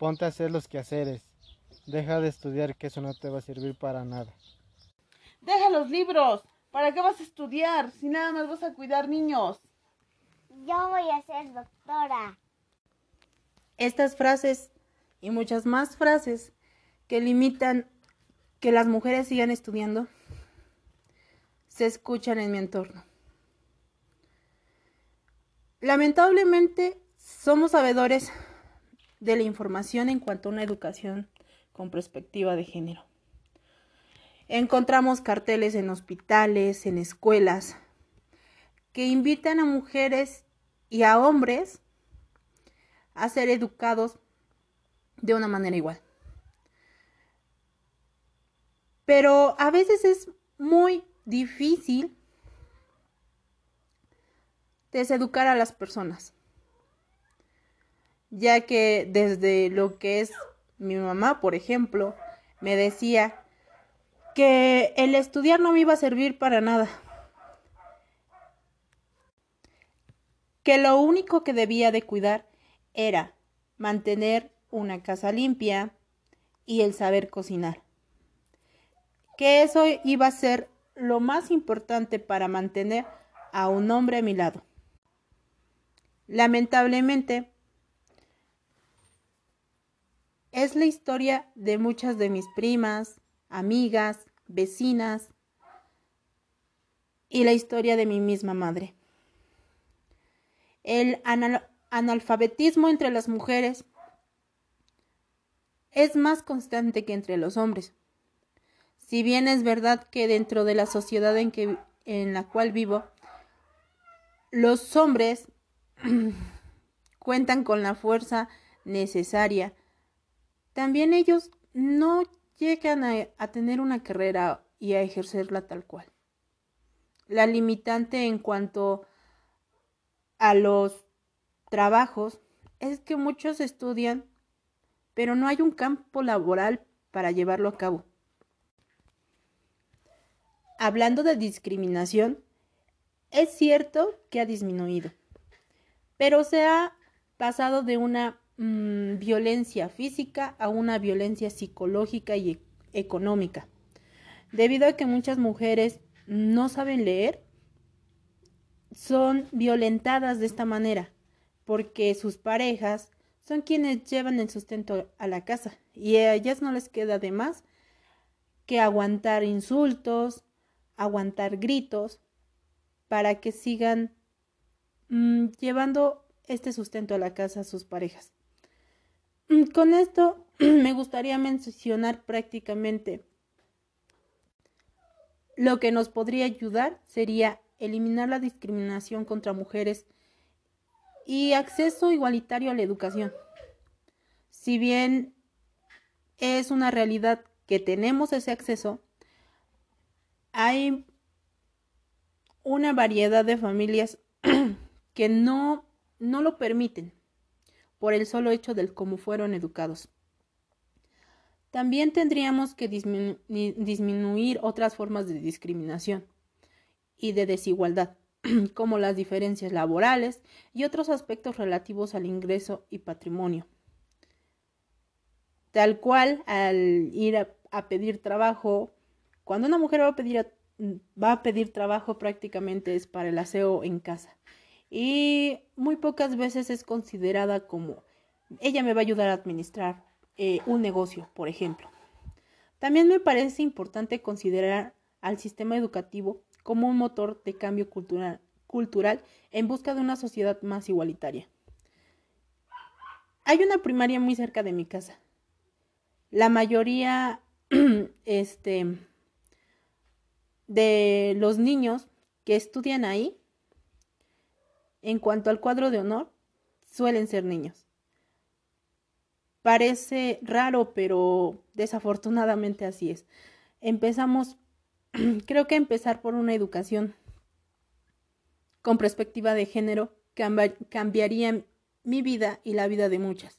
ponte a hacer los quehaceres. Deja de estudiar que eso no te va a servir para nada. Deja los libros. ¿Para qué vas a estudiar si nada más vas a cuidar niños? Yo voy a ser doctora. Estas frases y muchas más frases que limitan que las mujeres sigan estudiando se escuchan en mi entorno. Lamentablemente somos sabedores de la información en cuanto a una educación con perspectiva de género. Encontramos carteles en hospitales, en escuelas, que invitan a mujeres y a hombres a ser educados de una manera igual. Pero a veces es muy difícil deseducar a las personas, ya que desde lo que es mi mamá, por ejemplo, me decía que el estudiar no me iba a servir para nada, que lo único que debía de cuidar era mantener una casa limpia y el saber cocinar, que eso iba a ser lo más importante para mantener a un hombre a mi lado. Lamentablemente, es la historia de muchas de mis primas, amigas, vecinas y la historia de mi misma madre. El analfabetismo entre las mujeres es más constante que entre los hombres. Si bien es verdad que dentro de la sociedad en, que, en la cual vivo, los hombres cuentan con la fuerza necesaria, también ellos no llegan a, tener una carrera y a ejercerla tal cual. La limitante en cuanto a los trabajos es que muchos estudian, pero no hay un campo laboral para llevarlo a cabo. Hablando de discriminación, es cierto que ha disminuido pero se ha pasado de una mmm, violencia física a una violencia psicológica y e económica, debido a que muchas mujeres no saben leer, son violentadas de esta manera, porque sus parejas son quienes llevan el sustento a la casa y a ellas no les queda de más que aguantar insultos, aguantar gritos, para que sigan Mm, llevando este sustento a la casa a sus parejas. Mm, con esto me gustaría mencionar prácticamente lo que nos podría ayudar sería eliminar la discriminación contra mujeres y acceso igualitario a la educación. Si bien es una realidad que tenemos ese acceso, hay una variedad de familias que no, no lo permiten por el solo hecho del cómo fueron educados. También tendríamos que disminuir otras formas de discriminación y de desigualdad, como las diferencias laborales y otros aspectos relativos al ingreso y patrimonio. Tal cual, al ir a, pedir trabajo, cuando una mujer va a pedir, va a pedir trabajo prácticamente es para el aseo en casa y muy pocas veces es considerada como ella me va a ayudar a administrar eh, un negocio, por ejemplo. También me parece importante considerar al sistema educativo como un motor de cambio cultural, cultural en busca de una sociedad más igualitaria. Hay una primaria muy cerca de mi casa. La mayoría este, de los niños que estudian ahí en cuanto al cuadro de honor, suelen ser niños. Parece raro, pero desafortunadamente así es. Empezamos, creo que empezar por una educación con perspectiva de género cambiaría mi vida y la vida de muchas.